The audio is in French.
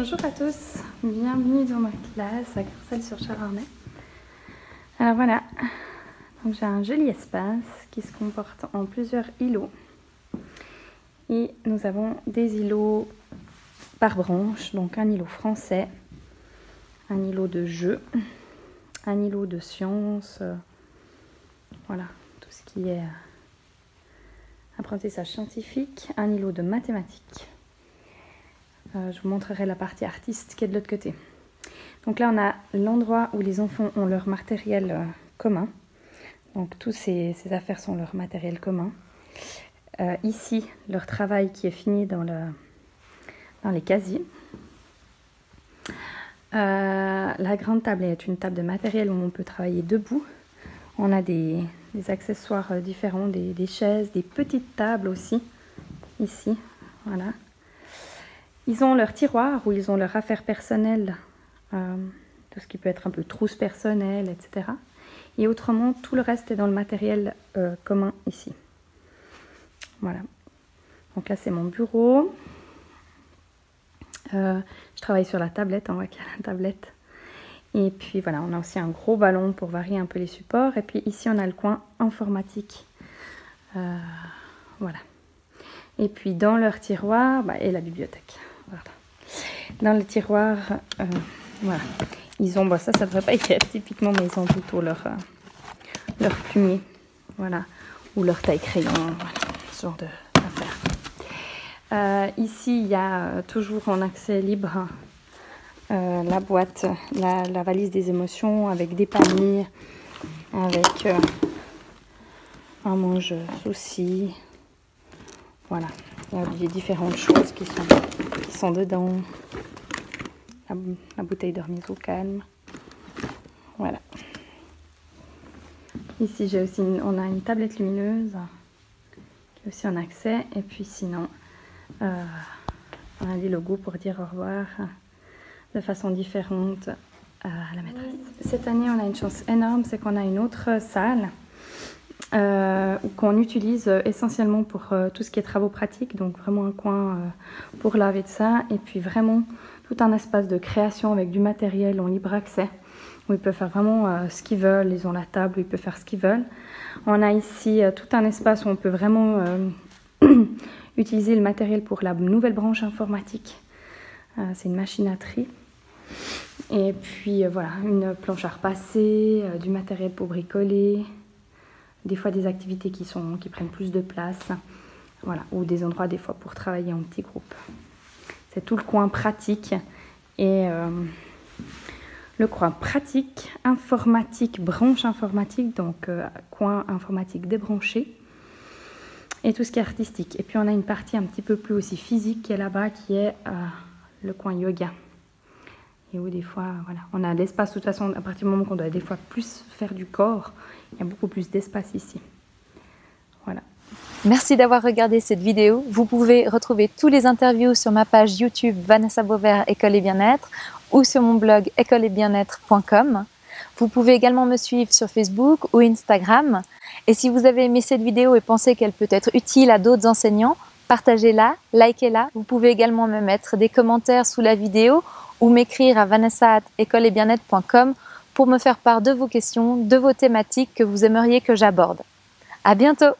Bonjour à tous, bienvenue dans ma classe à Carcel sur Charornay. Alors voilà, j'ai un joli espace qui se comporte en plusieurs îlots. Et nous avons des îlots par branche, donc un îlot français, un îlot de jeu, un îlot de sciences, euh, voilà, tout ce qui est euh, apprentissage scientifique, un îlot de mathématiques euh, je vous montrerai la partie artiste qui est de l'autre côté. Donc là, on a l'endroit où les enfants ont leur matériel euh, commun. Donc tous ces, affaires sont leur matériel commun. Euh, ici, leur travail qui est fini dans les casiers. la grande table est une table de matériel où on peut travailler debout. On a des, accessoires différents, des, des, chaises, des petites tables aussi, ici. Voilà. Ils ont leur tiroir où ils ont leur affaire personnelle, euh, tout ce qui peut être un peu trousse personnelle, etc. Et autrement, tout le reste est dans le matériel euh, commun ici. Voilà. Donc là, c'est mon bureau. Euh, je travaille sur la tablette, on voit qu'il y a la tablette. Et puis voilà, on a aussi un gros ballon pour varier un peu les supports. Et puis ici, on a le coin informatique. voilà. Et puis dans leur tiroir, bah, et la bibliothèque. Dans le tiroir, euh, voilà. Ils ont, bah, ça, ça devrait pas être typiquement, mais ils ont plutôt leur, euh, leur plumier, voilà, ou leur taille crayon, voilà, ce genre d'affaires. Euh, ici, il y a toujours en accès libre la boîte, la, la, valise des émotions avec des paniers, avec un mange souci. Voilà, il y a différentes choses qui sont sont dedans. La, bouteille de remise au calme. Voilà. Ici, j'ai aussi on a une tablette lumineuse qui est aussi en accès. Et puis sinon, euh, on a des logos pour dire au revoir de façon différente à la maîtresse. Cette année, on a une chance énorme, c'est qu'on a une autre salle euh, qu'on utilise essentiellement pour euh, tout ce qui est travaux pratiques, donc vraiment un coin euh, pour laver de ça, et puis vraiment tout un espace de création avec du matériel en libre accès, où ils peuvent faire vraiment ce qu'ils veulent, ils ont la table, où ils peuvent faire ce qu'ils veulent. On a ici tout un espace où on peut vraiment utiliser le matériel pour la nouvelle branche informatique. C'est une machine. Et puis voilà, une planche à repasser, du matériel pour bricoler, des fois des activités qui, sont, qui prennent plus de place, voilà, ou des endroits des fois pour travailler en petits groupes. C'est tout le coin pratique et euh, le coin pratique, informatique, branche informatique, donc euh, coin informatique débranché et tout ce qui est artistique. Et puis on a une partie un petit peu plus aussi physique qui est là-bas, qui est euh, le coin yoga. Et où des fois, voilà, on a l'espace de toute façon, à partir du moment qu'on doit des fois plus faire du corps, il y a beaucoup plus d'espace ici. Voilà. Merci d'avoir regardé cette vidéo. Vous pouvez retrouver tous les interviews sur ma page YouTube Vanessa Beauvert École et Bien-être ou sur mon blog écoleetbienêtre.com. Vous pouvez également me suivre sur Facebook ou Instagram. Et si vous avez aimé cette vidéo et pensez qu'elle peut être utile à d'autres enseignants, partagez-la, likez-la. Vous pouvez également me mettre des commentaires sous la vidéo ou m'écrire à vanessa.écoleetbienêtre.com pour me faire part de vos questions, de vos thématiques que vous aimeriez que j'aborde. À bientôt!